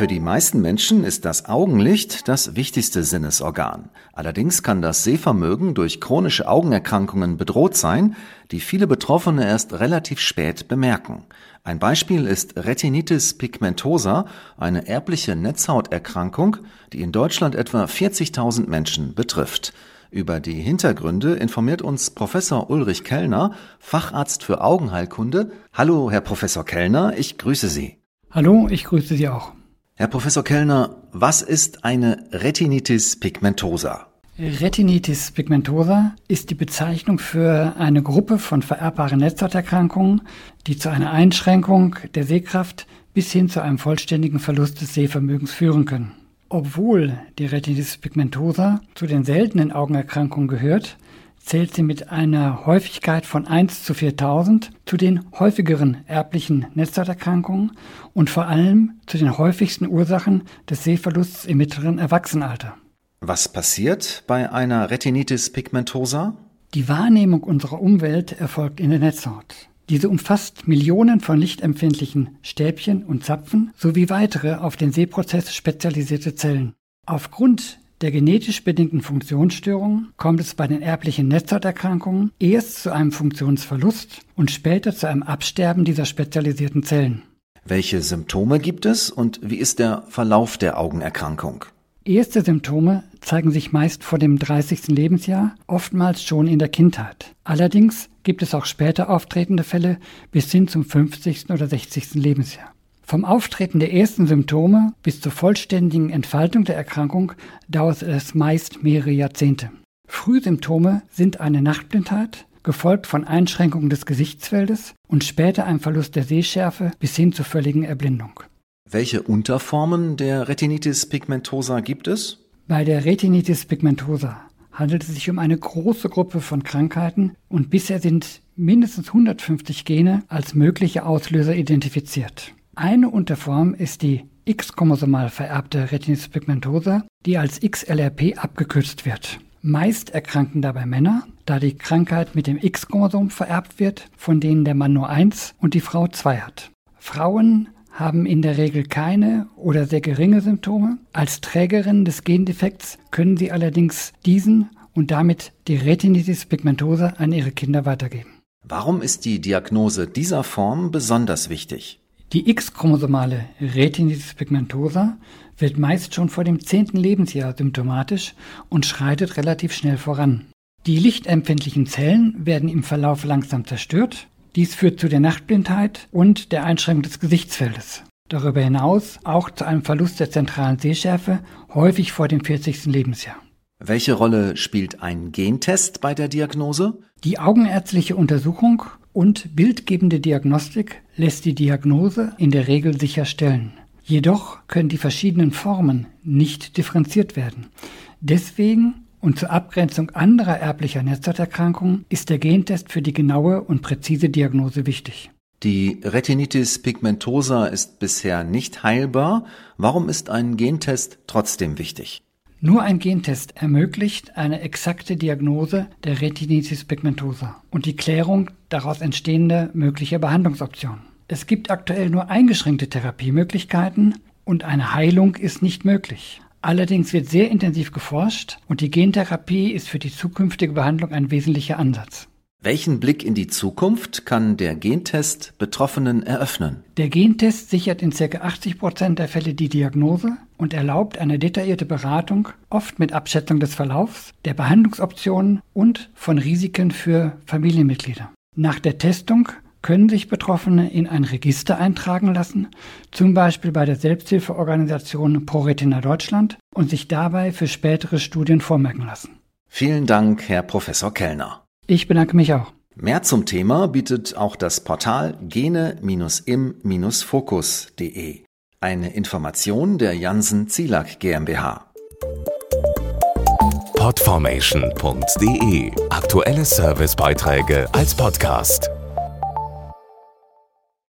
Für die meisten Menschen ist das Augenlicht das wichtigste Sinnesorgan. Allerdings kann das Sehvermögen durch chronische Augenerkrankungen bedroht sein, die viele Betroffene erst relativ spät bemerken. Ein Beispiel ist Retinitis pigmentosa, eine erbliche Netzhauterkrankung, die in Deutschland etwa 40.000 Menschen betrifft. Über die Hintergründe informiert uns Professor Ulrich Kellner, Facharzt für Augenheilkunde. Hallo, Herr Professor Kellner, ich grüße Sie. Hallo, ich grüße Sie auch. Herr Professor Kellner, was ist eine Retinitis pigmentosa? Retinitis pigmentosa ist die Bezeichnung für eine Gruppe von vererbbaren Netzhauterkrankungen, die zu einer Einschränkung der Sehkraft bis hin zu einem vollständigen Verlust des Sehvermögens führen können. Obwohl die Retinitis pigmentosa zu den seltenen Augenerkrankungen gehört, zählt sie mit einer Häufigkeit von 1 zu 4000 zu den häufigeren erblichen Netzhauterkrankungen und vor allem zu den häufigsten Ursachen des Sehverlusts im mittleren Erwachsenenalter. Was passiert bei einer Retinitis pigmentosa? Die Wahrnehmung unserer Umwelt erfolgt in der Netzhaut. Diese umfasst Millionen von lichtempfindlichen Stäbchen und Zapfen sowie weitere auf den Sehprozess spezialisierte Zellen. Aufgrund der genetisch bedingten Funktionsstörungen kommt es bei den erblichen Netzhauterkrankungen erst zu einem Funktionsverlust und später zu einem Absterben dieser spezialisierten Zellen. Welche Symptome gibt es und wie ist der Verlauf der Augenerkrankung? Erste Symptome zeigen sich meist vor dem 30. Lebensjahr, oftmals schon in der Kindheit. Allerdings gibt es auch später auftretende Fälle bis hin zum 50. oder 60. Lebensjahr. Vom Auftreten der ersten Symptome bis zur vollständigen Entfaltung der Erkrankung dauert es meist mehrere Jahrzehnte. Frühsymptome sind eine Nachtblindheit, gefolgt von Einschränkungen des Gesichtsfeldes und später ein Verlust der Sehschärfe bis hin zur völligen Erblindung. Welche Unterformen der Retinitis pigmentosa gibt es? Bei der Retinitis pigmentosa handelt es sich um eine große Gruppe von Krankheiten und bisher sind mindestens 150 Gene als mögliche Auslöser identifiziert. Eine Unterform ist die X-chromosomal vererbte Retinitis pigmentosa, die als XLRP abgekürzt wird. Meist erkranken dabei Männer, da die Krankheit mit dem X-Chromosom vererbt wird, von denen der Mann nur eins und die Frau zwei hat. Frauen haben in der Regel keine oder sehr geringe Symptome. Als Trägerin des Gendefekts können sie allerdings diesen und damit die Retinitis pigmentosa an ihre Kinder weitergeben. Warum ist die Diagnose dieser Form besonders wichtig? Die X-chromosomale Retinitis pigmentosa wird meist schon vor dem zehnten Lebensjahr symptomatisch und schreitet relativ schnell voran. Die lichtempfindlichen Zellen werden im Verlauf langsam zerstört. Dies führt zu der Nachtblindheit und der Einschränkung des Gesichtsfeldes. Darüber hinaus auch zu einem Verlust der zentralen Sehschärfe, häufig vor dem 40. Lebensjahr. Welche Rolle spielt ein Gentest bei der Diagnose? Die augenärztliche Untersuchung und bildgebende Diagnostik lässt die Diagnose in der Regel sicherstellen. Jedoch können die verschiedenen Formen nicht differenziert werden. Deswegen und zur Abgrenzung anderer erblicher Netzhauterkrankungen ist der Gentest für die genaue und präzise Diagnose wichtig. Die Retinitis pigmentosa ist bisher nicht heilbar. Warum ist ein Gentest trotzdem wichtig? Nur ein Gentest ermöglicht eine exakte Diagnose der Retinitis pigmentosa und die Klärung daraus entstehender möglicher Behandlungsoptionen. Es gibt aktuell nur eingeschränkte Therapiemöglichkeiten und eine Heilung ist nicht möglich. Allerdings wird sehr intensiv geforscht und die Gentherapie ist für die zukünftige Behandlung ein wesentlicher Ansatz. Welchen Blick in die Zukunft kann der Gentest Betroffenen eröffnen? Der Gentest sichert in ca. 80 Prozent der Fälle die Diagnose und erlaubt eine detaillierte Beratung, oft mit Abschätzung des Verlaufs, der Behandlungsoptionen und von Risiken für Familienmitglieder. Nach der Testung können sich Betroffene in ein Register eintragen lassen, zum Beispiel bei der Selbsthilfeorganisation ProRetina Deutschland und sich dabei für spätere Studien vormerken lassen. Vielen Dank, Herr Professor Kellner. Ich bedanke mich auch. Mehr zum Thema bietet auch das Portal gene-im-fokus.de. Eine Information der Janssen Zielak GmbH. Podformation.de Aktuelle Servicebeiträge als Podcast.